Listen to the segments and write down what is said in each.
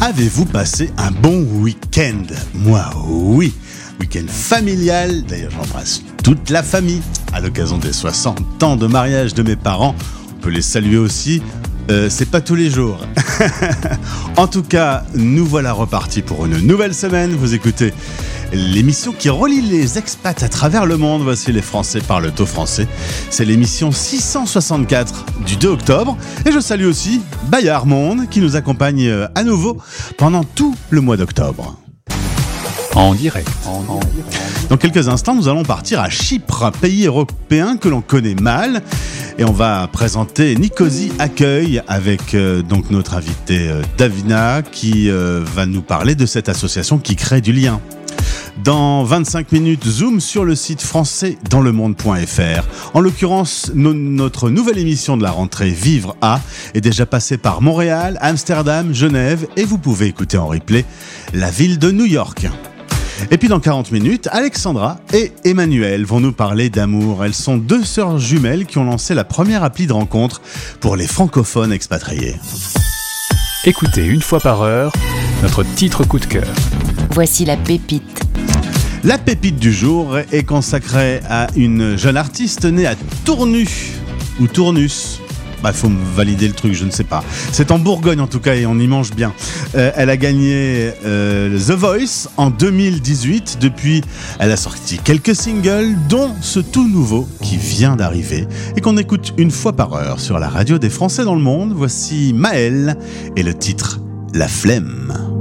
Avez-vous passé un bon week-end? Moi, oui. Week-end familial. D'ailleurs, j'embrasse toute la famille. À l'occasion des 60 ans de mariage de mes parents, on peut les saluer aussi. Euh, c'est pas tous les jours. en tout cas, nous voilà repartis pour une nouvelle semaine. Vous écoutez l'émission qui relie les expats à travers le monde. Voici les Français parlent au français. C'est l'émission 664 du 2 octobre. Et je salue aussi Bayard Monde qui nous accompagne euh, à nouveau pendant tout le mois d'octobre. En direct. Dans quelques instants, nous allons partir à Chypre, un pays européen que l'on connaît mal. Et on va présenter Nicosie Accueil avec euh, donc notre invité euh, Davina qui euh, va nous parler de cette association qui crée du lien. Dans 25 minutes, zoom sur le site français dans le monde.fr. En l'occurrence, no- notre nouvelle émission de la rentrée Vivre à est déjà passée par Montréal, Amsterdam, Genève et vous pouvez écouter en replay la ville de New York. Et puis dans 40 minutes, Alexandra et Emmanuel vont nous parler d'amour. Elles sont deux sœurs jumelles qui ont lancé la première appli de rencontre pour les francophones expatriés. Écoutez une fois par heure notre titre coup de cœur. Voici la pépite. La pépite du jour est consacrée à une jeune artiste née à Tournu ou Tournus. Bah, faut me valider le truc, je ne sais pas. C'est en Bourgogne en tout cas et on y mange bien. Euh, elle a gagné euh, The Voice en 2018. Depuis, elle a sorti quelques singles, dont ce tout nouveau qui vient d'arriver et qu'on écoute une fois par heure sur la radio des Français dans le monde. Voici Maëlle et le titre La flemme.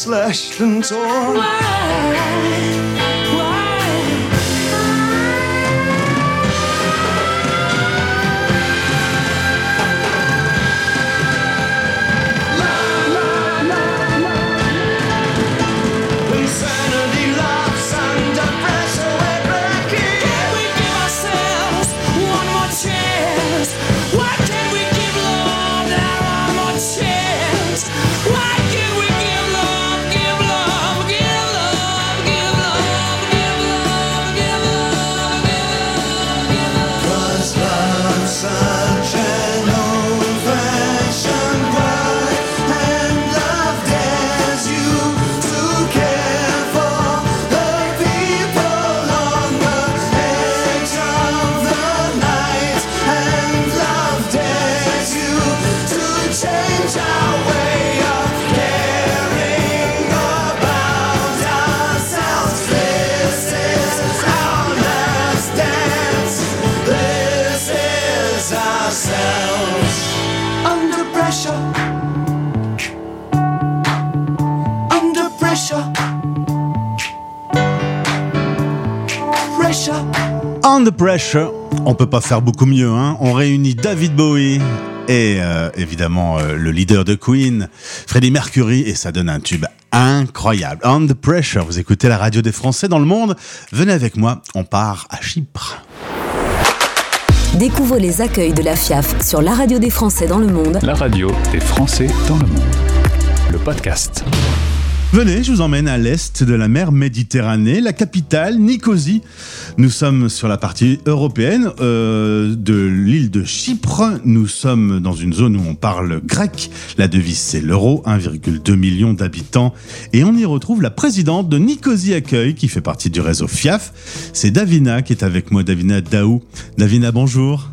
Slashed and torn. Pressure. On peut pas faire beaucoup mieux. Hein. On réunit David Bowie et euh, évidemment euh, le leader de Queen, Freddie Mercury, et ça donne un tube incroyable. On the pressure. Vous écoutez la radio des Français dans le monde. Venez avec moi. On part à Chypre. Découvre les accueils de la FIAF sur la radio des Français dans le monde La radio des Français dans le monde. Le podcast. Venez, je vous emmène à l'est de la mer Méditerranée, la capitale, Nicosie. Nous sommes sur la partie européenne euh, de l'île de Chypre. Nous sommes dans une zone où on parle grec. La devise, c'est l'euro, 1,2 million d'habitants. Et on y retrouve la présidente de Nicosie Accueil, qui fait partie du réseau FIAF. C'est Davina qui est avec moi, Davina Daou. Davina, bonjour.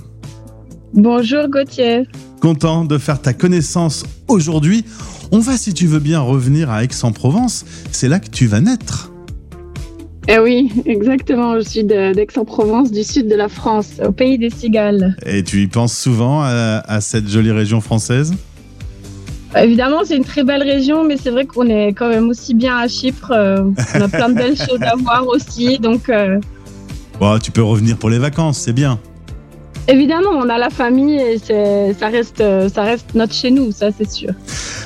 Bonjour Gauthier. Content de faire ta connaissance aujourd'hui. On va, si tu veux bien, revenir à Aix-en-Provence. C'est là que tu vas naître. Eh oui, exactement. Je suis d'Aix-en-Provence, du sud de la France, au pays des cigales. Et tu y penses souvent à, à cette jolie région française? Évidemment, c'est une très belle région, mais c'est vrai qu'on est quand même aussi bien à Chypre. euh, on a plein de belles choses à voir aussi. Donc, euh, Bon, tu peux revenir pour les vacances, c'est bien. Évidemment, on a la famille et ça reste, euh, ça reste notre chez nous, ça c'est sûr.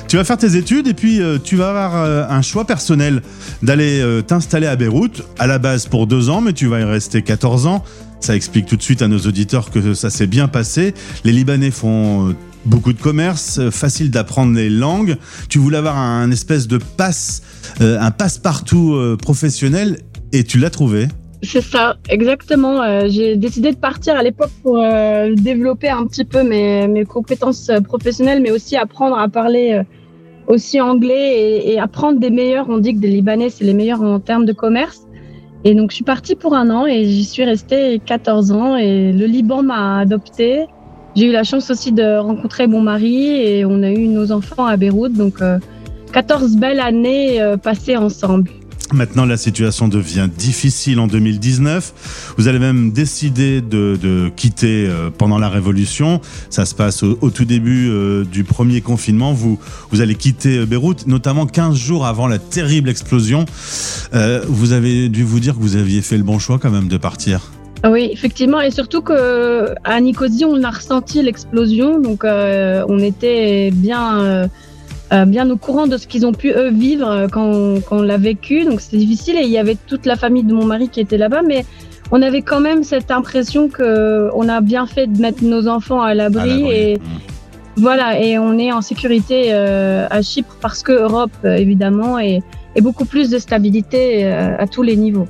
Tu vas faire tes études et puis euh, tu vas avoir euh, un choix personnel d'aller t'installer à Beyrouth, à la base pour deux ans, mais tu vas y rester 14 ans. Ça explique tout de suite à nos auditeurs que ça s'est bien passé. Les Libanais font beaucoup de commerce, facile d'apprendre les langues. Tu voulais avoir un espèce de passe, un passe-partout professionnel et tu l'as trouvé. C'est ça, exactement. Euh, j'ai décidé de partir à l'époque pour euh, développer un petit peu mes, mes compétences euh, professionnelles, mais aussi apprendre à parler aussi anglais et, et apprendre des meilleurs. On dit que des Libanais, c'est les meilleurs en termes de commerce. Et donc, je suis partie pour un an et j'y suis restée 14 ans et le Liban m'a adoptée. J'ai eu la chance aussi de rencontrer mon mari et on a eu nos enfants à Beyrouth. Donc, euh, 14 belles années passées ensemble. Maintenant, la situation devient difficile en 2019. Vous allez même décider de, quitter euh, pendant la Révolution. Ça se passe au, tout début euh, du premier confinement. Vous, vous allez quitter euh, Beyrouth, notamment 15 jours avant la terrible explosion. Vous avez dû vous dire que vous aviez fait le bon choix quand même de partir. Oui, effectivement, et surtout que à Nicosie, on a ressenti l'explosion, donc on était bien, euh, bien au courant de ce qu'ils ont pu eux vivre euh, quand, quand on l'a vécu. Donc c'était difficile et il y avait toute la famille de mon mari qui était là-bas, mais on avait quand même cette impression que on a bien fait de mettre nos enfants à l'abri et voilà, et on est en sécurité euh, à Chypre parce que Europe évidemment et, et beaucoup plus de stabilité euh, à tous les niveaux.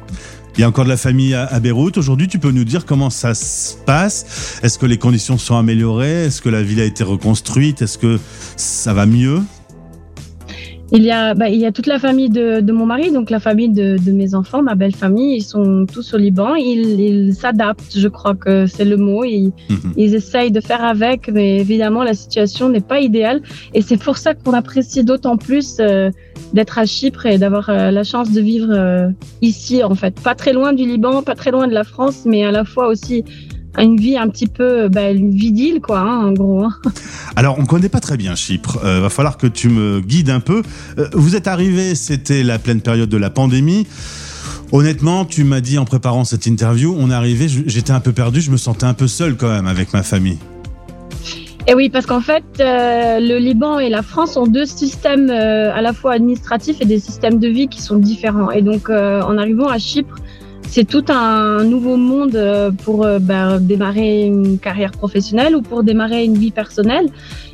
Il y a encore de la famille à Beyrouth. Aujourd'hui, tu peux nous dire comment ça se passe? Est-ce que les conditions sont améliorées? Est-ce que la ville a été reconstruite? Est-ce que ça va mieux? Il y a, bah, il y a toute la famille de, de mon mari, donc la famille de, de mes enfants, ma belle famille. Ils sont tous au Liban. Ils ils s'adaptent, je crois que c'est le mot. Ils, Mhm. ils essayent de faire avec, mais évidemment, la situation n'est pas idéale. Et c'est pour ça qu'on apprécie d'autant plus euh, d'être à Chypre et d'avoir euh, la chance de vivre euh, ici, en fait. Pas très loin du Liban, pas très loin de la France, mais à la fois aussi une vie un petit peu, bah, une vie d'île, quoi, hein, en gros. hein. Alors, on connaît pas très bien Chypre. Euh, va falloir que tu me guides un peu. Euh, vous êtes arrivé, c'était la pleine période de la pandémie. Honnêtement, tu m'as dit en préparant cette interview, on est arrivé, j'étais un peu perdu, je me sentais un peu seul quand même avec ma famille. Et oui, parce qu'en fait, euh, le Liban et la France ont deux systèmes euh, à la fois administratifs et des systèmes de vie qui sont différents. Et donc, euh, en arrivant à Chypre, c'est tout un nouveau monde euh, pour euh, bah, démarrer une carrière professionnelle ou pour démarrer une vie personnelle.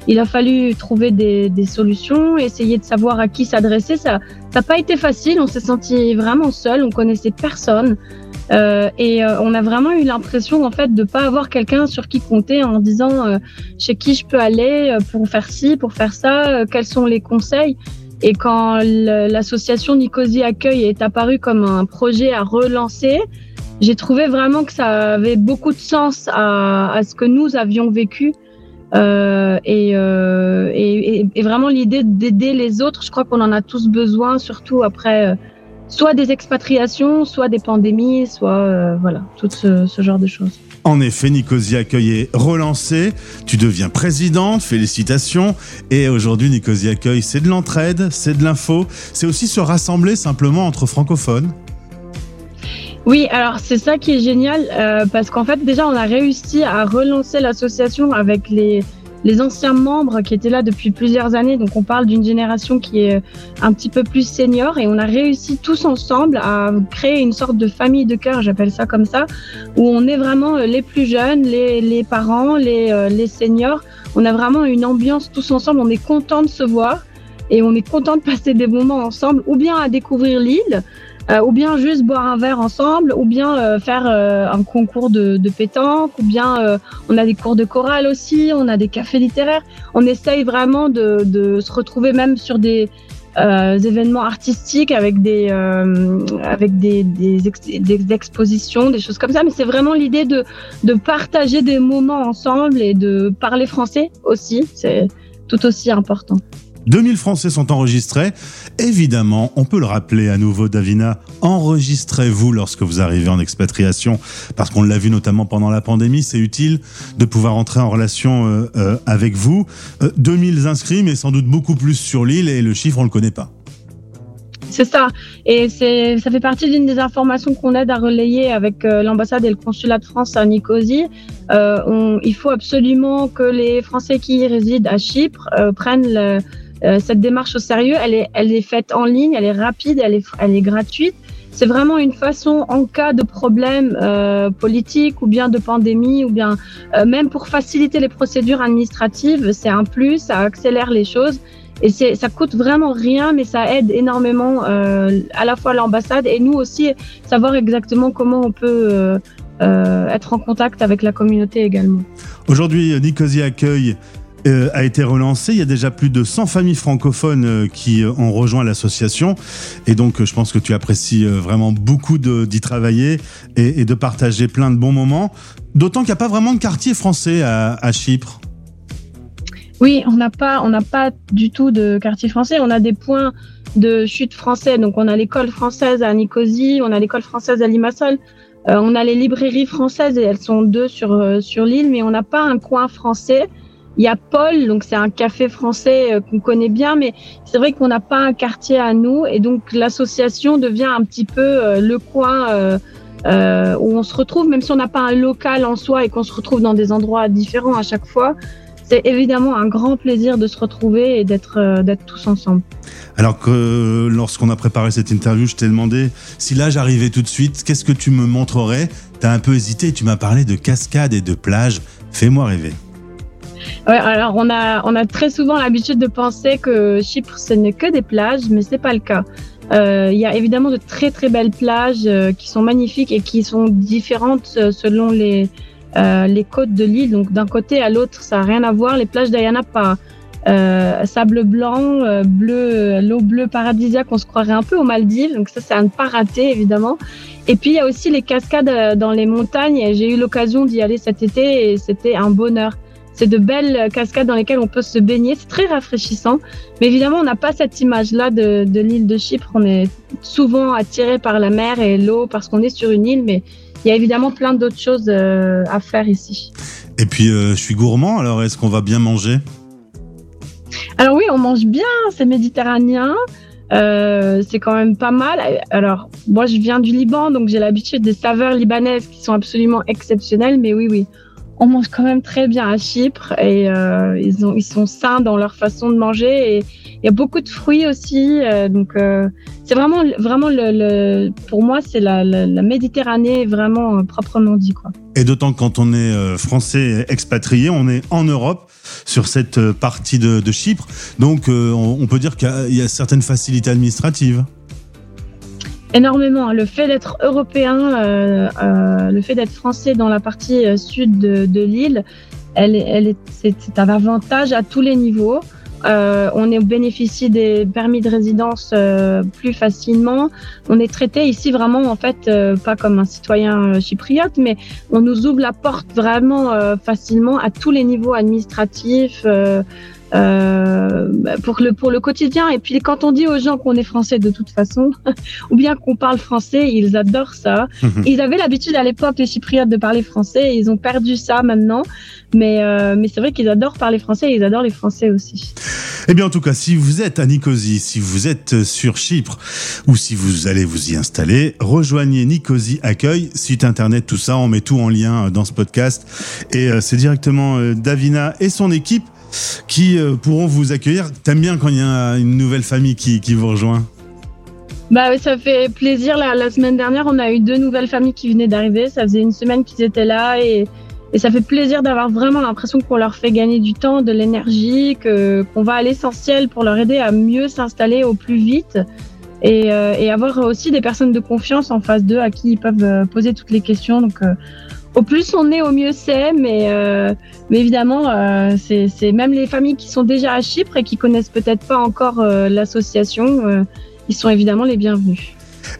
Il a fallu trouver des, des solutions, essayer de savoir à qui s'adresser. Ça n'a pas été facile. On s'est senti vraiment seul. On connaissait personne. Euh, et euh, on a vraiment eu l'impression en fait de pas avoir quelqu'un sur qui compter en disant euh, chez qui je peux aller euh, pour faire ci, pour faire ça, quels sont les conseils. Et quand l'association Nicosie Accueil est apparue comme un projet à relancer, j'ai trouvé vraiment que ça avait beaucoup de sens à, à ce que nous avions vécu. Euh, et, euh, et- et vraiment l'idée d'aider les autres, je crois qu'on en a tous besoin, surtout après euh, soit des expatriations, soit des pandémies, soit euh, voilà, tout ce, ce genre de choses. En effet, Nicosie Accueil est relancé. Tu deviens présidente, félicitations. Et aujourd'hui, Nicosie Accueil, c'est de l'entraide, c'est de l'info, c'est aussi se rassembler simplement entre francophones. Oui, alors c'est ça qui est génial euh, parce qu'en fait déjà on a réussi à relancer l'association avec les les anciens membres qui étaient là depuis plusieurs années. Donc on parle d'une génération qui est un petit peu plus senior et on a réussi tous ensemble à créer une sorte de famille de cœur, j'appelle ça comme ça, où on est vraiment euh, les plus jeunes, les, les parents, les, euh, les seniors. On a vraiment une ambiance tous ensemble, on est content de se voir et on est content de passer des moments ensemble ou bien à découvrir l'île euh, ou bien juste boire un verre ensemble, ou bien euh, faire euh, un concours de, de pétanque, ou bien euh, on a des cours de chorale aussi, on a des cafés littéraires. On essaye vraiment de, de se retrouver même sur des euh, événements artistiques avec des euh, avec des, des, des expositions, des choses comme ça. Mais c'est vraiment l'idée de de partager des moments ensemble et de parler français aussi. C'est tout aussi important. 2000 Français sont enregistrés. Évidemment, on peut le rappeler à nouveau, Davina, enregistrez-vous lorsque vous arrivez en expatriation, parce qu'on l'a vu notamment pendant la pandémie, c'est utile de pouvoir entrer en relation euh, euh, avec vous. Euh, 2000 inscrits, mais sans doute beaucoup plus sur l'île, et le chiffre, on le connaît pas. C'est ça. Et ça fait partie d'une des informations qu'on aide à relayer avec euh, l'ambassade et le consulat de France à Nicosie. Il faut absolument que les Français qui y résident à Chypre prennent le- euh, cette démarche au sérieux. Elle est, faite en ligne, elle est rapide, elle est, gratuite. C'est vraiment une façon, en cas de problème euh, politique ou bien de pandémie ou bien euh, même pour faciliter les procédures administratives, c'est un plus, ça accélère les choses. Et ça coûte vraiment rien, mais ça aide énormément à la fois l'ambassade et nous aussi savoir exactement comment on peut être en contact avec la communauté également. Aujourd'hui, Nicosie Accueil euh, a été relancé. Il y a déjà plus de 100 familles francophones euh, qui euh, ont rejoint l'association. Et donc, je pense que tu apprécies vraiment beaucoup d'y travailler et, de partager plein de bons moments. D'autant qu'il n'y a pas vraiment de quartier français à, à Chypre. Oui, on n'a pas, pas du tout de quartier français. On a des points de chute français. Donc, on a l'école française à Nicosie, on a l'école française à Limassol, on a les librairies françaises et elles sont deux sur sur l'île, mais on n'a pas un coin français. Il y a Paul, donc c'est un café français euh, qu'on connaît bien, mais c'est vrai qu'on n'a pas un quartier à nous et donc l'association devient un petit peu euh, le coin. euh, où on se retrouve, même si on n'a pas un local en soi et qu'on se retrouve dans des endroits différents à chaque fois, c'est évidemment un grand plaisir de se retrouver et d'être tous ensemble. Alors que lorsqu'on a préparé cette interview, je t'ai demandé si là j'arrivais tout de suite, qu'est-ce que tu me montrerais? T'as un peu hésité, tu m'as parlé de cascades et de plages. Fais-moi rêver. Alors on a très souvent l'habitude de penser que Chypre ce n'est que des plages, mais c'est pas le cas. Euh, Il y a évidemment de très très belles plages euh, qui sont magnifiques et qui sont différentes euh, selon les les côtes de l'île. Donc d'un côté à l'autre, ça n'a rien à voir. Les plages d'Ayanapa, euh, sable blanc, bleu, l'eau bleue paradisiaque, on se croirait un peu aux Maldives. Donc ça, c'est à ne pas rater évidemment. Et puis il y a aussi les cascades dans les montagnes. J'ai eu l'occasion d'y aller cet été et c'était un bonheur. C'est de belles cascades dans lesquelles on peut se baigner. C'est très rafraîchissant. Mais évidemment, on n'a pas cette image-là de, de l'île de Chypre. On est souvent attiré par la mer et l'eau parce qu'on est sur une île. Mais il y a évidemment plein d'autres choses euh, à faire ici. Et puis euh, je suis gourmand, alors est-ce qu'on va bien manger? Alors oui, on mange bien, c'est méditerranéen. Euh, c'est quand même pas mal. Alors, moi, je viens du Liban, donc j'ai l'habitude des saveurs libanaises qui sont absolument exceptionnelles. Mais oui, oui, on mange quand même très bien à Chypre et euh, ils, ils sont sains dans leur façon de manger. Et il y a beaucoup de fruits aussi. euh, donc, euh, c'est vraiment, vraiment le, pour moi, c'est la, Méditerranée vraiment proprement dit, quoi. Et d'autant que quand on est français expatrié, on est en Europe sur cette partie de, Chypre. Donc on, peut dire qu'il y, a certaines facilités administratives. Énormément. Le fait d'être européen, euh, euh, le fait d'être français dans la partie euh, sud de, de l'île, elle, elle est, c'est, c'est un avantage à tous les niveaux. Euh, on est bénéficie des permis de résidence euh, plus facilement. On est traité ici vraiment en fait euh, pas comme un citoyen euh, chypriote, mais on nous ouvre la porte vraiment euh, facilement à tous les niveaux administratifs. Euh, euh, pour le pour le quotidien. Et puis quand on dit aux gens qu'on est français de toute façon ou bien qu'on parle français ils adorent ça. Ils avaient l'habitude à l'époque les chypriotes de parler français. Et ils ont perdu ça maintenant. Mais euh, mais c'est vrai qu'ils adorent parler français et ils adorent les français aussi. Eh bien, en tout cas, si vous êtes à Nicosie, si vous êtes sur Chypre ou si vous allez vous y installer, rejoignez Nicosie Accueil, site internet, tout ça. On met tout en lien euh, dans ce podcast. Et euh, c'est directement euh, Davina et son équipe qui euh, pourront vous accueillir. T'aimes bien quand il y a une nouvelle famille qui, qui vous rejoint? Bah ça fait plaisir. La, semaine dernière, on a eu deux nouvelles familles qui venaient d'arriver. Ça faisait une semaine qu'ils étaient là et, et ça fait plaisir d'avoir vraiment l'impression qu'on leur fait gagner du temps, de l'énergie, que qu'on va à l'essentiel pour leur aider à mieux s'installer au plus vite et, euh, et avoir aussi des personnes de confiance en face d'eux à qui ils peuvent euh, poser toutes les questions. Donc au plus on est, au mieux c'est. Mais, euh, mais évidemment, euh, c'est même les familles qui sont déjà à Chypre et qui connaissent peut-être pas encore euh, l'association. ils sont évidemment les bienvenus.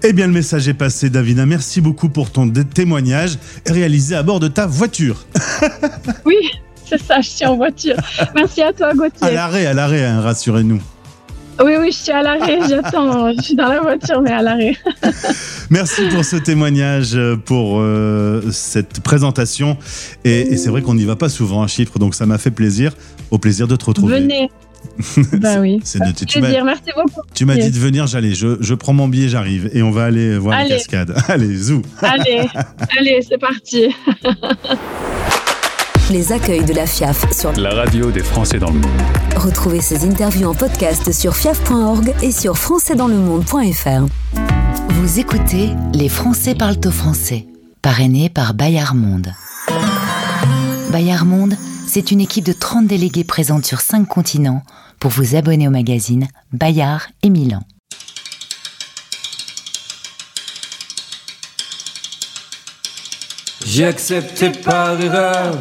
Eh bien, le message est passé, Davina. Merci beaucoup pour ton témoignage réalisé à bord de ta voiture. Oui, c'est ça, je suis en voiture. Merci à toi, À Gauthier. l'arrêt, à l'arrêt, hein, rassurez-nous. Oui, oui, je suis à l'arrêt, j'attends. Je suis dans la voiture, mais à l'arrêt. Merci pour ce témoignage, euh, pour euh, cette présentation. Et, et c'est vrai qu'on n'y va pas souvent à Chypre, donc ça m'a fait plaisir. Au plaisir de te retrouver. Venez, Bah oui. C'est noté. Tu m'as- merci beaucoup. tu m'as dit de venir, j'allais. Je, je prends mon billet, j'arrive. Et on va aller voir les Allez. cascades. Allez, zou. Allez, allez, c'est parti. Les accueils de la FIAF sur La radio des Français dans le monde. Retrouvez ces interviews en podcast sur fiaf.org et sur françaisdanslemonde.fr. Vous écoutez Les Français parlent au français, parrainé par Bayard Monde. Bayard Monde, c'est une équipe de 30 délégués présente sur 5 continents pour vous abonner au magazine Bayard et Milan. J'ai accepté par erreur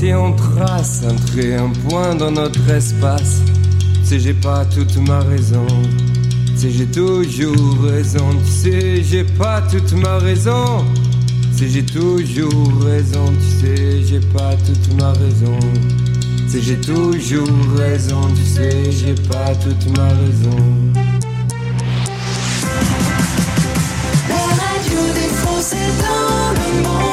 Si on trace un trait, un point dans notre espace. Tu sais, j'ai pas toute ma raison. Tu sais, j'ai toujours raison. Tu sais, j'ai pas toute ma raison. Tu sais, j'ai toujours raison. Tu sais, j'ai pas toute ma raison. Tu sais, j'ai toujours raison. Tu sais, j'ai pas toute ma raison. La radio Français dans le monde.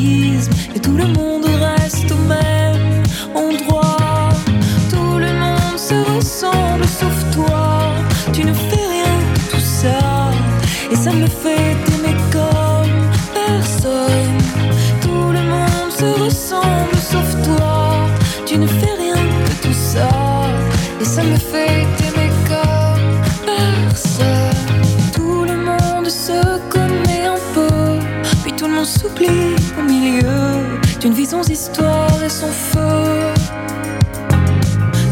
D'exotisme. Et tout le histoire et sans feu.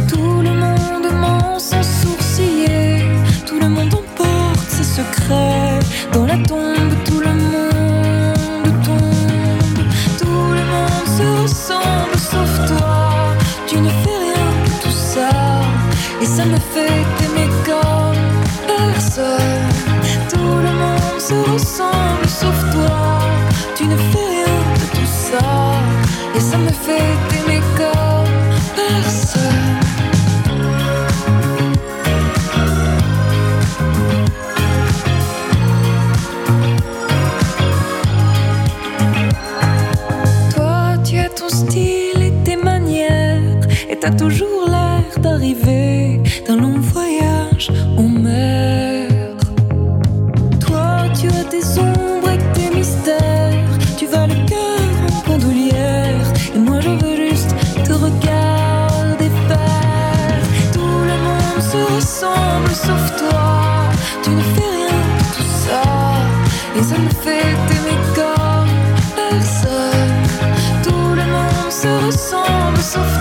Tout le monde ment sans sourciller. Tout le monde emporte ses secrets. Dans la tombe, tout le monde tombe. Tout le monde se ressemble sauf toi. Tu ne fais rien de tout ça. Et ça me fait t'aimer comme personne. Tout le monde se ressemble Et sauf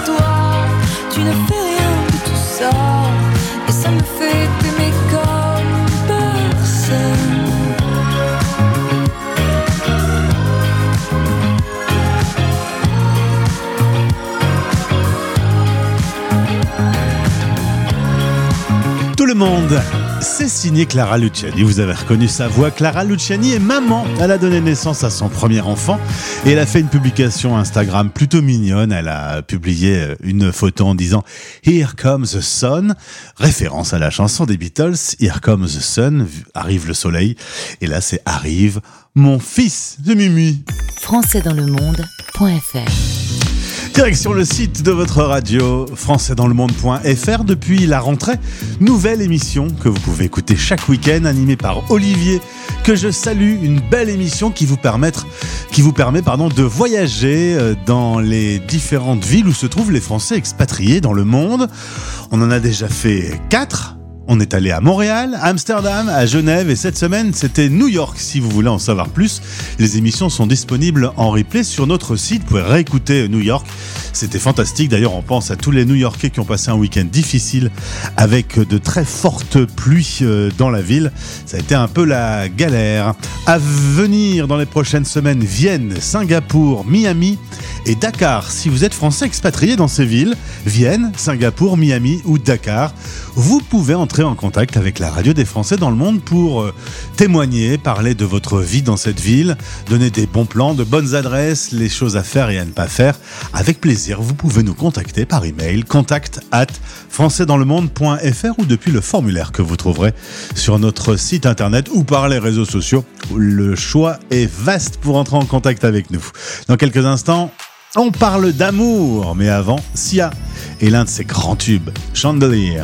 toi. Tu ne fais signé Clara Luciani. Vous avez reconnu sa voix. Clara Luciani est maman. Elle a donné naissance à son premier enfant et elle a fait une publication Instagram plutôt mignonne. Elle a publié euh, une photo en disant Here comes the sun, référence à la chanson des Beatles. Here comes the sun, arrive le soleil. Et là, c'est arrive mon fils de Mimi. françaisdanslemonde.fr Direction le site de votre radio, françaisdanslemonde.fr. Depuis la rentrée, nouvelle émission que vous pouvez écouter chaque week-end, animée par Olivier, que je salue. Une belle émission qui vous, permettre, qui vous permet pardon, de voyager euh, dans les différentes villes où se trouvent les Français expatriés dans le monde. On en a déjà fait quatre. On est allé à Montréal, Amsterdam, à Genève et cette semaine c'était New York. Si vous voulez en savoir plus, les émissions sont disponibles en replay sur notre site. Vous pouvez réécouter New York. C'était fantastique. D'ailleurs, on pense à tous les New-Yorkais qui ont passé un week-end difficile avec de très fortes pluies euh, dans la ville. Ça a été un peu la galère. À venir dans les prochaines semaines, Vienne, Singapour, Miami et Dakar. Si vous êtes français expatrié dans ces villes, Vienne, Singapour, Miami ou Dakar, vous pouvez entrer en contact avec la radio des Français dans le monde pour euh, témoigner, parler de votre vie dans cette ville, donner des bons plans, de bonnes adresses, les choses à faire et à ne pas faire. Avec plaisir, vous pouvez nous contacter par email contact at françaisdanslemonde.fr ou depuis le formulaire que vous trouverez sur notre site internet ou par les réseaux sociaux. Le choix est vaste pour entrer en contact avec nous. Dans quelques instants, on parle d'amour, mais avant, Sia et l'un de ses grands tubes, Chandelier.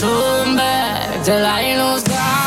come back till I ain't no.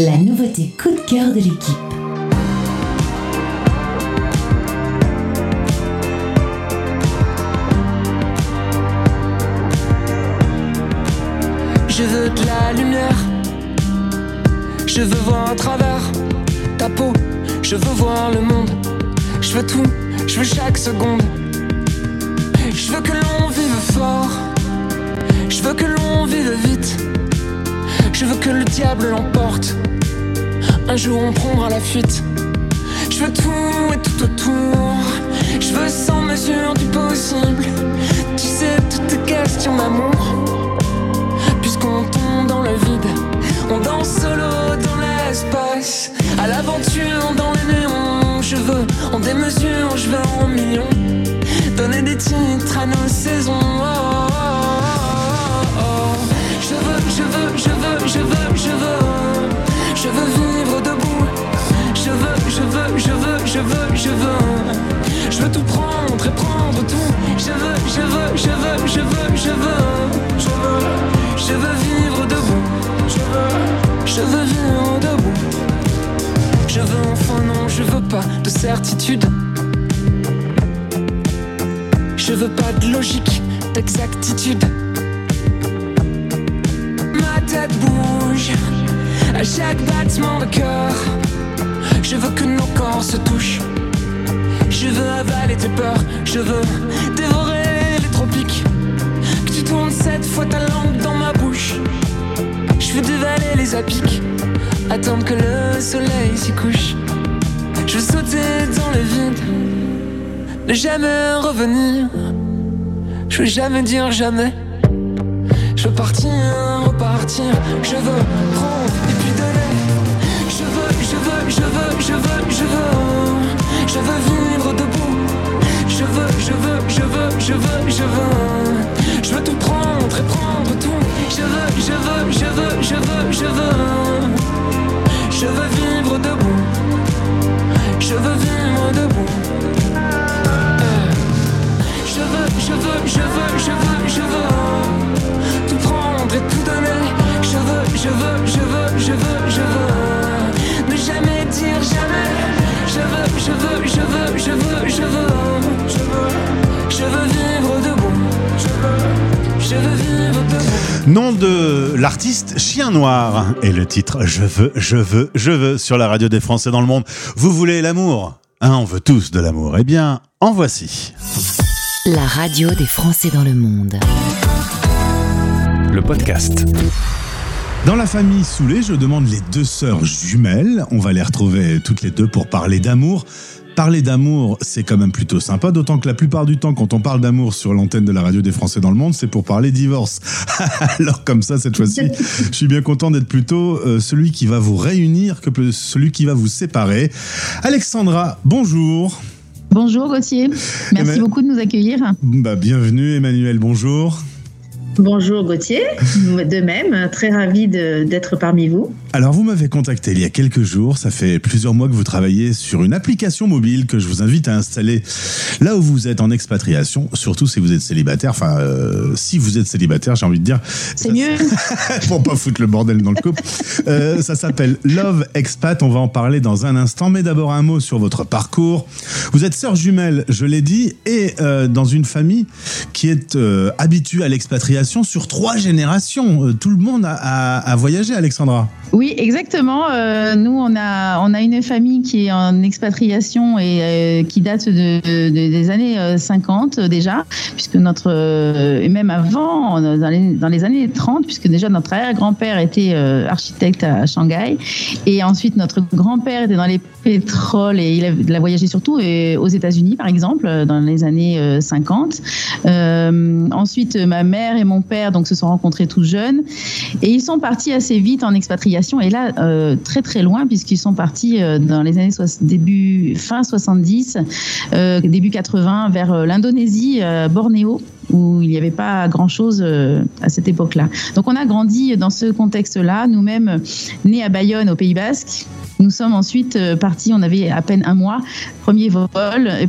La nouveauté coup de cœur de l'équipe. Je veux de la lumière. Je veux voir à travers ta peau. Je veux voir le monde. Je veux tout. Je veux chaque seconde. Je veux que le diable l'emporte. Un jour on prendra la fuite. Je veux tout et tout autour. Je veux sans mesure du possible. Tu sais, toutes tes questions d'amour puisqu'on tombe dans le vide. On danse solo dans l'espace, à l'aventure dans les néons. Je veux en démesure, je veux en millions. Donner des titres à nos saisons. Je veux, je veux, je veux. Tout prendre et prendre tout. Je veux, je veux, je veux, je veux, je veux. Je veux, je veux vivre debout. Je veux, je veux vivre debout. Je veux enfin non, je veux pas de certitude. Je veux pas de logique, d'exactitude. Ma tête bouge à chaque battement de cœur. Je veux que nos corps se touchent. Je veux avaler tes peurs. Je veux dévorer les tropiques. Que tu tournes cette fois ta langue dans ma bouche. Je veux dévaler les apics. Attendre que le soleil s'y couche. Je veux sauter dans le vide. Ne jamais revenir. Je veux jamais dire jamais. Je veux partir, repartir. Je veux prendre veux, je veux, je veux, je veux. Vivre debout. Je veux, je veux, je veux, je veux, je veux. Je veux tout prendre et prendre tout. Je veux, je veux, je veux, je veux, je veux. L'artiste Chien Noir et le titre Je veux, je veux, je veux sur la radio des Français dans le monde. Vous voulez l'amour? Hein, on veut tous de l'amour. Eh bien, en voici. La radio des Français dans le monde. Le podcast. Dans la famille Soulet, je demande les deux sœurs jumelles. On va les retrouver toutes les deux pour parler d'amour. Parler d'amour, c'est quand même plutôt sympa, d'autant que la plupart du temps, quand on parle d'amour sur l'antenne de la radio des Français dans le monde, c'est pour parler divorce. Alors comme ça, cette fois-ci, je suis bien content d'être plutôt euh, celui qui va vous réunir que celui qui va vous séparer. Alexandra, bonjour. Bonjour Gauthier, merci ben- beaucoup de nous accueillir. Bah, bienvenue Emmanuel, bonjour. Bonjour Gauthier, de même, très ravi d'être parmi vous. Alors vous m'avez contacté il y a quelques jours, ça fait plusieurs mois que vous travaillez sur une application mobile que je vous invite à installer là où vous êtes en expatriation, surtout si vous êtes célibataire, enfin euh, si vous êtes célibataire j'ai envie de dire. C'est mieux. Pour pas foutre le bordel dans le couple. Euh, ça s'appelle Love Expat, on va en parler dans un instant, mais d'abord un mot sur votre parcours. Vous êtes sœur jumelle, je l'ai dit, et euh, dans une famille qui est habituée à l'expatriation sur trois générations. Euh, tout le monde a, a- voyagé, Alexandra. Oui, exactement. Euh, nous, on a, on a une famille qui est en expatriation et euh, qui date de, de- des années euh, 50 euh, déjà, puisque notre, et même avant, dans les, dans les années 30, puisque déjà notre arrière-grand-père était euh, architecte à Shanghai, et ensuite notre grand-père était dans les pétroles et il a, voyagé surtout euh, aux États-Unis, par exemple, dans les années euh, 50. Euh, ensuite, ma mère et mon père donc se sont rencontrés tout jeunes et ils sont partis assez vite en expatriation et là euh, très très loin puisqu'ils sont partis euh, dans les années début fin 70, euh, début 80 vers euh, l'Indonésie, Bornéo. Où il n'y avait pas grand-chose euh, à cette époque-là. Donc on a grandi dans ce contexte-là, nous-mêmes nés à Bayonne, au Pays Basque. Nous sommes ensuite euh, partis, on avait à peine un mois, premier vol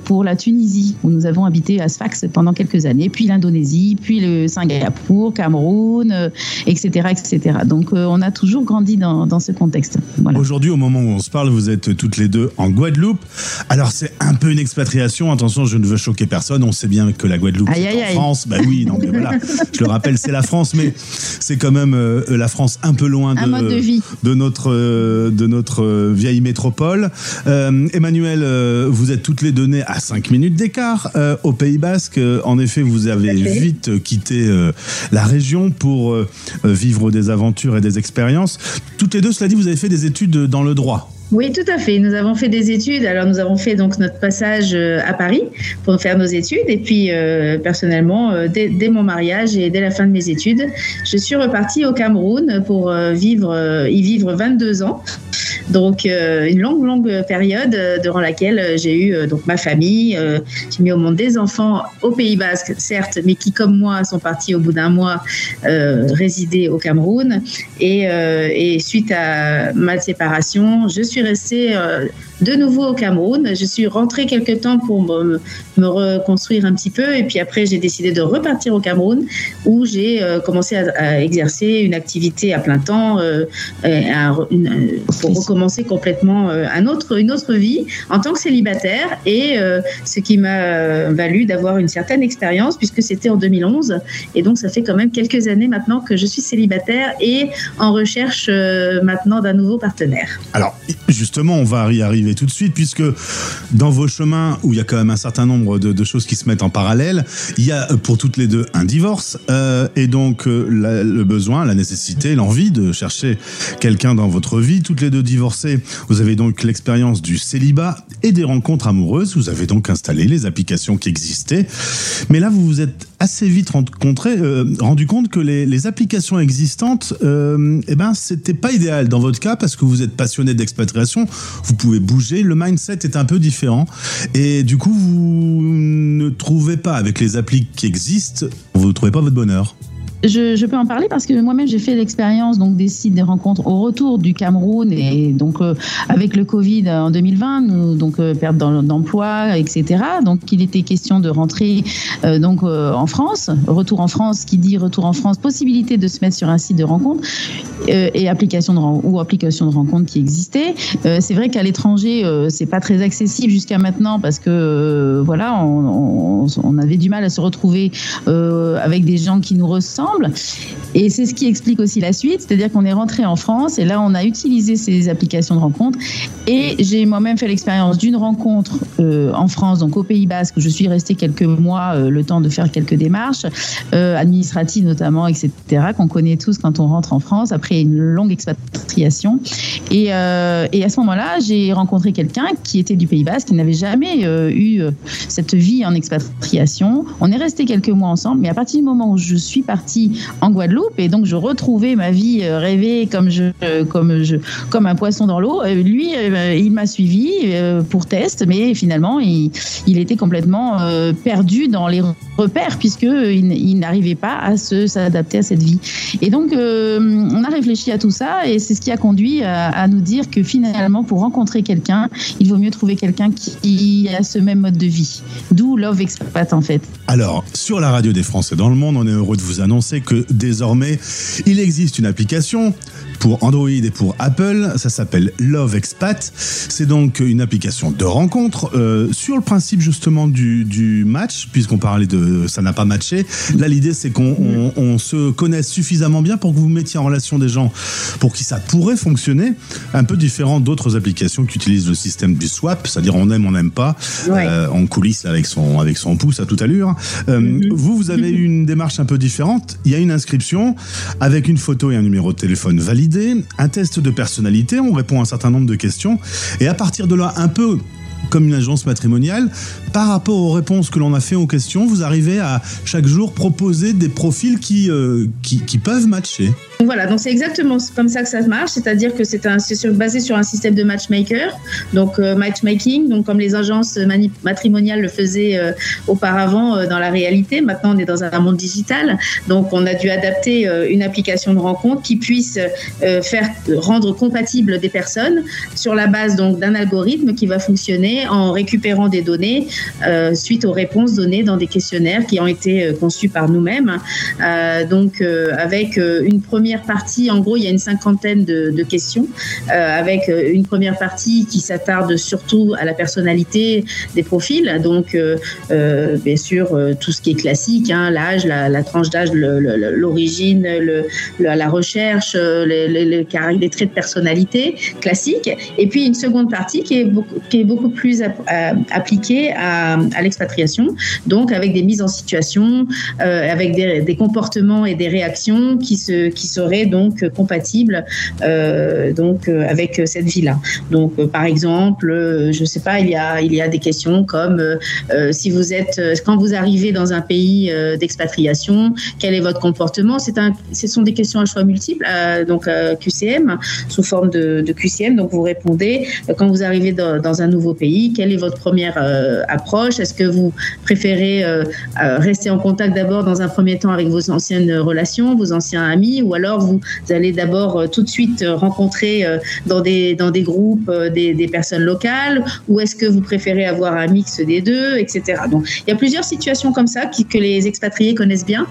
pour la Tunisie, où nous avons habité à Sfax pendant quelques années, puis l'Indonésie, puis le Singapour, Cameroun, euh, etc., etc. Donc on a toujours grandi dans, dans ce contexte. Voilà. Aujourd'hui, au moment où on se parle, vous êtes toutes les deux en Guadeloupe. Alors, c'est un peu une expatriation. Attention, je ne veux choquer personne. On sait bien que la Guadeloupe, Aïe, c'est aïe, en aïe. France. Bah oui, non, mais voilà. Je le rappelle, c'est la France, mais c'est quand même euh, la France un peu loin de, Un mode de vie. de notre, euh, de notre euh, vieille métropole. Euh, Emmanuel, euh, vous êtes toutes les deux nées à 5 minutes d'écart euh, au Pays Basque. En effet, vous avez vite quitté euh, la région pour vivre des aventures et des expériences. Toutes les deux, cela dit, vous avez fait des études dans le droit. Oui, tout à fait. Nous avons fait des études. Alors, nous avons fait donc notre passage euh, à Paris pour faire nos études. Et puis, euh, personnellement, euh, dès, mon mariage et dès la fin de mes études, je suis repartie au Cameroun pour euh, vivre, y vivre 22 ans. Donc, euh, une longue, longue période euh, durant laquelle euh, j'ai eu donc ma famille. j'ai mis au monde des enfants au Pays Basque, certes, mais qui, comme moi, sont partis au bout d'un mois résider au Cameroun. Et, et suite à ma séparation, je suis restée de nouveau au Cameroun. Je suis rentrée quelque temps pour me, me reconstruire un petit peu. Et puis après, j'ai décidé de repartir au Cameroun où j'ai euh, commencé à, à exercer une activité à plein temps euh, une- euh, pour recommencer complètement un autre, une autre vie en tant que célibataire. Et ce qui m'a valu d'avoir une certaine expérience puisque c'était en 2011. Et donc, ça fait quand même quelques années maintenant que je suis célibataire et en recherche maintenant d'un nouveau partenaire. Alors, justement, on va y arriver tout de suite, puisque dans vos chemins, où il y a quand même un certain nombre de, choses qui se mettent en parallèle, il y a euh, pour toutes les deux un divorce, euh, et donc euh, le besoin, la nécessité, l'envie de chercher quelqu'un dans votre vie. Toutes les deux divorcées, vous avez donc l'expérience du célibat et des rencontres amoureuses. Vous avez donc installé les applications qui existaient. Mais là, vous vous êtes assez vite rencontré, rendu compte que les, applications existantes, eh ben, c'était pas idéal dans votre cas parce que vous êtes passionné d'expatriation, vous pouvez bouger, le mindset est un peu différent et du coup, vous ne trouvez pas avec les applis qui existent, vous ne trouvez pas votre bonheur. Je, peux en parler parce que moi-même j'ai fait l'expérience donc des sites des rencontres au retour du Cameroun et donc euh, avec le Covid en 2020 nous donc euh, perte d'em- d'emploi etc donc il était question de rentrer euh, donc euh, en France retour en France qui dit retour en France possibilité de se mettre sur un site de rencontre euh, et application de ou application de rencontre qui existait Euh, c'est vrai qu'à l'étranger euh, c'est pas très accessible jusqu'à maintenant parce que euh, voilà on, on, avait du mal à se retrouver euh, avec des gens qui nous ressemblent. Et c'est ce qui explique aussi la suite, c'est-à-dire qu'on est rentré en France et là on a utilisé ces applications de rencontre. Et j'ai moi-même fait l'expérience d'une rencontre euh, en France, donc au Pays Basque, je suis restée quelques mois, euh, le temps de faire quelques démarches euh, administratives notamment, etc., qu'on connaît tous quand on rentre en France après une longue expatriation. Et, et à ce moment-là, j'ai rencontré quelqu'un qui était du Pays Basque, qui n'avait jamais eu cette vie en expatriation. On est resté quelques mois ensemble, mais à partir du moment où je suis partie en Guadeloupe et donc je retrouvais ma vie euh, rêvée comme je, euh, comme je, comme un poisson dans l'eau. euh, Lui, il m'a suivi pour test, mais finalement, il, il était complètement perdu dans les repères puisque il, il n'arrivait pas à se s'adapter à cette vie. Et donc, on a réfléchi à tout ça et c'est ce qui a conduit à, à nous dire que finalement, pour rencontrer quelqu'un, il vaut mieux trouver quelqu'un qui a ce même mode de vie. D'où Love Expat en fait. Alors, sur la radio des Français dans le monde, on est heureux de vous annoncer que désormais, il existe une application pour Android et pour Apple. Ça s'appelle Love Expat. C'est donc une application de rencontre euh, sur le principe justement du, du match, puisqu'on parlait de ça n'a pas matché. Là, l'idée, c'est qu'on on- on se connaisse suffisamment bien pour que vous mettiez en relation des gens pour qui ça pourrait fonctionner. Un peu différent d'autres applications qui utilisent le système du swap, c'est-à-dire on aime, on n'aime pas. Ouais. Euh, on coulisse avec son, avec son pouce à toute allure. Euh, Vous, vous avez eu une démarche un peu différente. Il y a une inscription avec une photo et un numéro de téléphone validé, un test de personnalité, on répond à un certain nombre de questions. Et à partir de là, un peu comme une agence matrimoniale. Par rapport aux réponses que l'on a fait aux questions, vous arrivez à chaque jour proposer des profils qui, euh, qui, qui peuvent matcher. Voilà, donc c'est exactement comme ça que ça marche, c'est-à-dire que c'est basé sur un système de matchmaker, donc euh, matchmaking, donc comme les agences matrimoniales le faisaient euh, auparavant euh, dans la réalité. Maintenant, on est dans un monde digital, donc on a dû adapter une application de rencontre qui puisse faire rendre compatibles des personnes sur la base donc d'un algorithme qui va fonctionner en récupérant des données suite aux réponses données dans des questionnaires qui ont été conçus par nous-mêmes. Donc avec une première partie, en gros, il y a une cinquantaine de, questions, euh, avec euh, une première partie qui s'attarde surtout à la personnalité des profils, donc euh, bien sûr tout ce qui est classique, hein, l'âge, la, tranche d'âge, l'origine, la recherche, les, traits de personnalité classiques, et puis une seconde partie qui est beaucoup, plus app- appliquée à, l'expatriation, donc avec des mises en situation, avec des, comportements et des réactions qui se seraient donc compatibles euh, donc euh, avec cette vie-là. Donc euh, par exemple, je sais pas, il y a il y a des questions comme si vous êtes quand vous arrivez dans un pays d'expatriation, quel est votre comportement? C'est un ce sont des questions à choix multiples donc QCM sous forme de, QCM. Donc vous répondez quand vous arrivez dans, dans un nouveau pays, quelle est votre première approche? Est-ce que vous préférez rester en contact d'abord dans un premier temps avec vos anciennes relations, vos anciens amis, ou alors vous allez d'abord euh, tout de suite euh, rencontrer euh, dans des dans des groupes des, personnes locales, ou est-ce que vous préférez avoir un mix des deux, etc. Donc il y a plusieurs situations comme ça que les expatriés connaissent bien,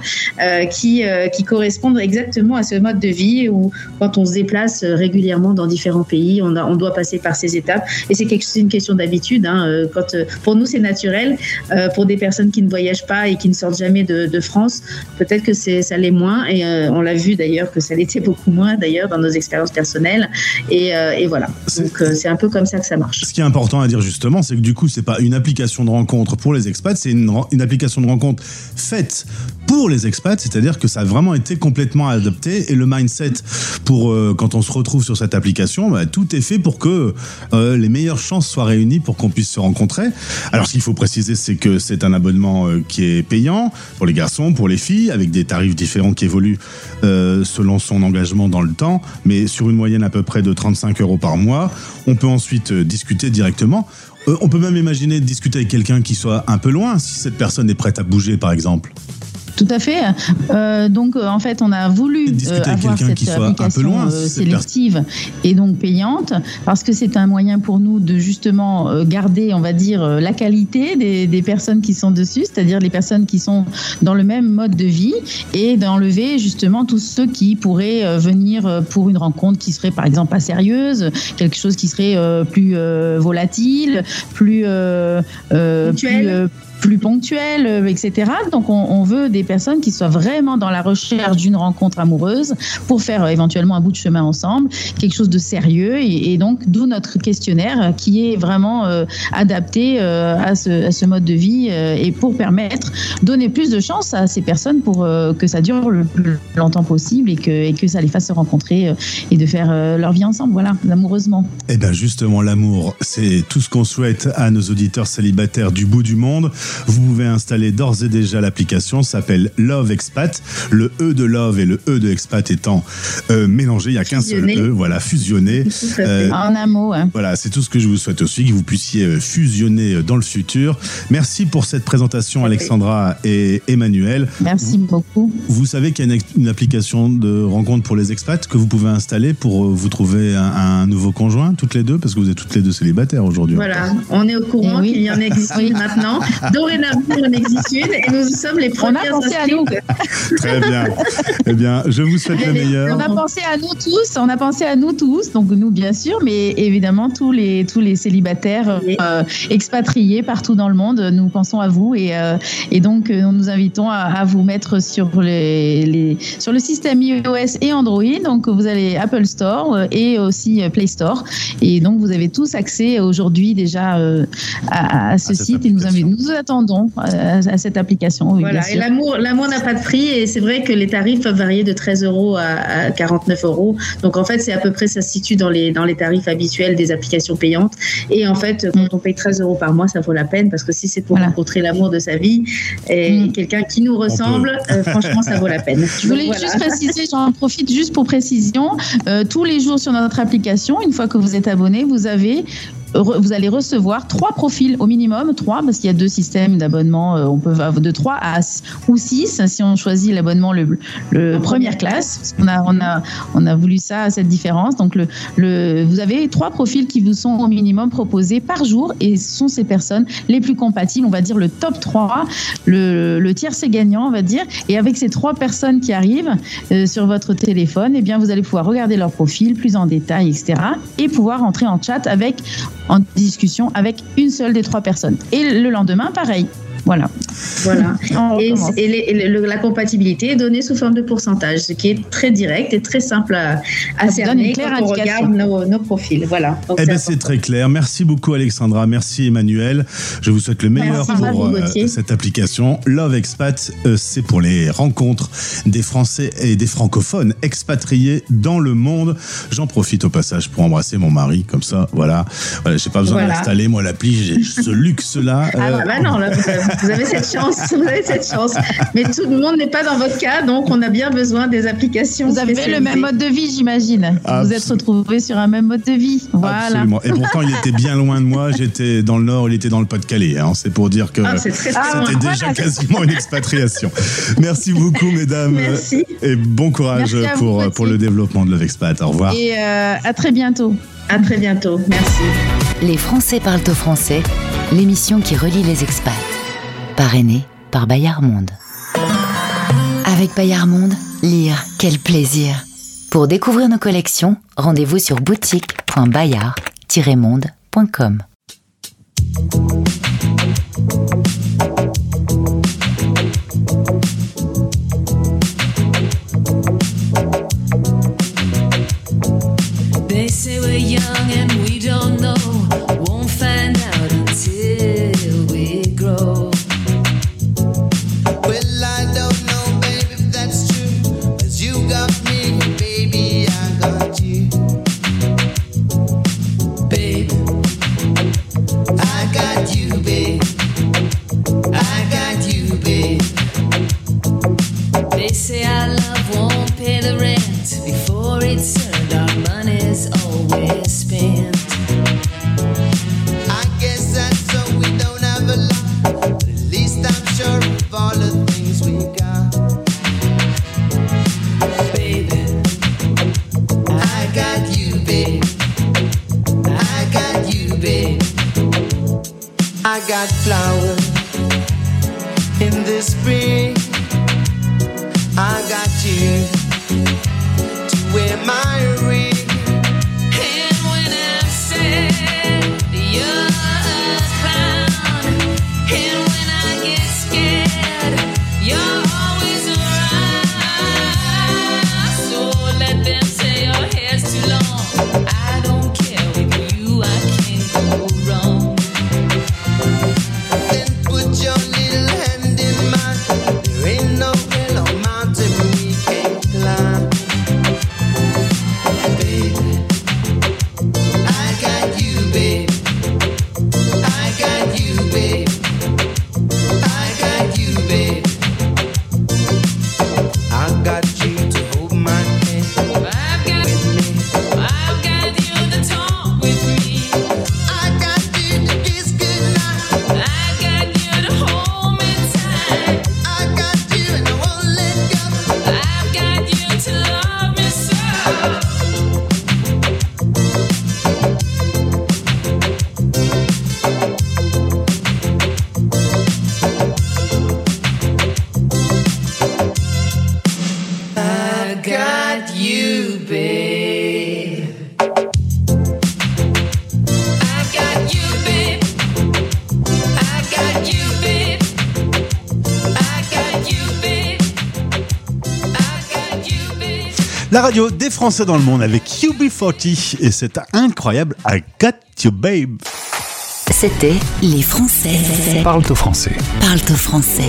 qui qui correspondent exactement à ce mode de vie où quand on se déplace régulièrement dans différents pays, on doit passer par ces étapes et c'est une question d'habitude. Hein, pour nous c'est naturel, pour des personnes qui ne voyagent pas et qui ne sortent jamais de, France, peut-être que ça l'est moins et on l'a vu d'ailleurs que ça l'était beaucoup moins d'ailleurs dans nos expériences personnelles et, euh, et voilà. Donc euh, c'est un peu comme ça que ça marche. Ce qui est important à dire justement, c'est que du coup, c'est pas une application de rencontre pour les expats, c'est une, une application de rencontre faite pour les expats, c'est-à-dire que ça a vraiment été complètement adapté et le mindset pour euh, quand on se retrouve sur cette application, bah, tout est fait pour que euh, les meilleures chances soient réunies pour qu'on puisse se rencontrer. Alors, ce qu'il faut préciser, c'est que c'est un abonnement euh, qui est payant pour les garçons, pour les filles, avec des tarifs différents qui évoluent euh, selon son engagement dans le temps, mais sur une moyenne à peu près de 35 euros par mois. On peut ensuite euh, discuter directement. Euh, on peut même imaginer de discuter avec quelqu'un qui soit un peu loin, si cette personne est prête à bouger, par exemple. Tout à fait. Euh, donc, euh, en fait, on a voulu euh, avoir cette application loin, sélective et donc payante parce que c'est un moyen pour nous de justement garder, on va dire, la qualité des, des personnes qui sont dessus, c'est-à-dire les personnes qui sont dans le même mode de vie et d'enlever justement tous ceux qui pourraient venir pour une rencontre qui serait par exemple pas sérieuse, quelque chose qui serait plus volatile, plus euh, euh, euh, plus ponctuel, euh, etc. Donc on, veut des personnes qui soient vraiment dans la recherche d'une rencontre amoureuse pour faire euh, éventuellement un bout de chemin ensemble, quelque chose de sérieux et, et donc d'où notre questionnaire qui est vraiment euh, adapté à, ce, mode de vie et pour permettre donner plus de chance à ces personnes pour que ça dure le plus longtemps possible et que, et que ça les fasse se rencontrer et de faire leur vie ensemble, voilà, amoureusement. Eh bien justement, l'amour, c'est tout ce qu'on souhaite à nos auditeurs célibataires du bout du monde. Vous pouvez installer d'ores et déjà l'application, ça s'appelle Love Expat. Le E de Love et le E de Expat étant euh, mélangés, il n'y a qu'un seul. E, voilà, fusionné. Euh, En un mot, hein. Voilà, c'est tout ce que je vous souhaite aussi, que vous puissiez euh, fusionner dans le futur. Merci pour cette présentation, Alexandra et Emmanuel. Merci beaucoup. Vous savez qu'il y a une, une application de rencontre pour les expats que vous pouvez installer pour vous trouver un, un nouveau conjoint, toutes les deux, parce que vous êtes toutes les deux célibataires aujourd'hui. Voilà, on est au courant Eh oui. qu'il y en existe maintenant. Dorénavant, il en existe une et nous sommes les On premières a pensé à nous. Très bien. eh bien, je vous souhaite le meilleur. On a pensé à nous tous, on a pensé à nous tous, donc nous bien sûr, mais évidemment tous les tous les célibataires euh, expatriés partout dans le monde, nous pensons à vous et euh, et donc euh, nous nous invitons à, à vous mettre sur les, les sur le système iOS et Android. Donc vous allez Apple Store et aussi Play Store et donc vous avez tous accès aujourd'hui déjà euh, à, à ce site et nous, invi- nous attendons euh, à, cette application. oui, Voilà, bien et l'amour, l'amour n'a pas de prix et c'est vrai que les tarifs peuvent varier de 13 euros à, à 49 euros. Donc en fait, c'est à peu près, ça se situe dans les, dans les tarifs habituels des applications payantes. Et en fait, Mm. quand on paye 13 euros par mois, ça vaut la peine parce que si c'est pour rencontrer l'amour de sa vie et quelqu'un qui nous ressemble, euh, franchement, ça vaut la peine. Mm. Je voulais Donc, voilà. juste préciser, j'en profite juste pour précision, euh, tous les jours sur notre application, une fois que vous êtes abonné, vous avez vous allez recevoir trois profils au minimum, trois, parce qu'il y a deux systèmes d'abonnement, euh, on peut avoir de trois à ou six si on choisit l'abonnement le, le première classe. Parce qu'on a, on a, on a voulu ça, cette différence. Donc, le, le, vous avez trois profils qui vous sont au minimum proposés par jour et ce sont ces personnes les plus compatibles, on va dire le top 3, le, le tiers c'est gagnant, on va dire. Et avec ces trois personnes qui arrivent euh, sur votre téléphone, eh bien, vous allez pouvoir regarder leur profil plus en détail, etc. Et pouvoir entrer en chat avec, en discussion avec une seule des trois personnes. Et le lendemain, pareil. Voilà. Voilà. Et, recommence. et les- et le- la compatibilité est donnée sous forme de pourcentage, ce qui est très direct et très simple à, à cerner quand on regarde nos, nos profils. Voilà. Donc, Eh c'est ben c'est très clair. Merci beaucoup Alexandra, merci Emmanuel. Je vous souhaite le meilleur Merci pour vous, euh, cette application. Love Expat, euh, c'est pour les rencontres des Français et des francophones expatriés dans le monde. J'en profite au passage pour embrasser mon mari, comme ça, voilà. voilà j'ai pas besoin Voilà. d'installer moi l'appli, j'ai ce luxe-là. Ah Euh, bah, bah non, là, vous avez- cette chance, vous avez cette chance. Mais tout le monde n'est pas dans votre cas, donc on a bien besoin des applications. Vous avez le même mode de vie, j'imagine. Vous vous êtes retrouvés sur un même mode de vie. Voilà. Absolument. Et pourtant, il était bien loin de moi. J'étais dans le Nord, il était dans le Pas-de-Calais. hein. C'est pour dire que Ah, c'est très, très c'était déjà Voilà. quasiment une expatriation. Merci beaucoup, mesdames. Merci. Et bon courage Merci à vous, pour, Gauthier. pour le développement de Love Expat. Au revoir. Et euh, à très bientôt. À très bientôt. Merci. Les Français parlent au français, l'émission qui relie les expats. Parrainée par Bayard Monde. Avec Bayard Monde, lire, quel plaisir. Pour découvrir nos collections, rendez-vous sur boutique.bayard-monde.com. La radio des Français dans le monde avec UB40 et c'est incroyable I Got You Babe. C'était Les Français. Parle au français. Parle au français.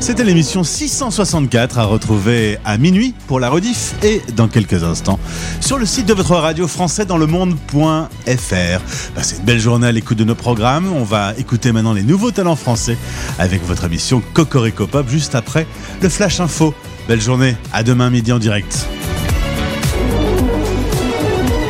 C'était l'émission 664 à retrouver à minuit pour la rediff et dans quelques instants sur le site de votre radio français dans le monde.fr. Passez une belle journée à l'écoute de nos programmes. On va écouter maintenant les nouveaux talents français avec votre émission Cocorico Pop juste après le Flash Info. Belle journée, à demain midi en direct.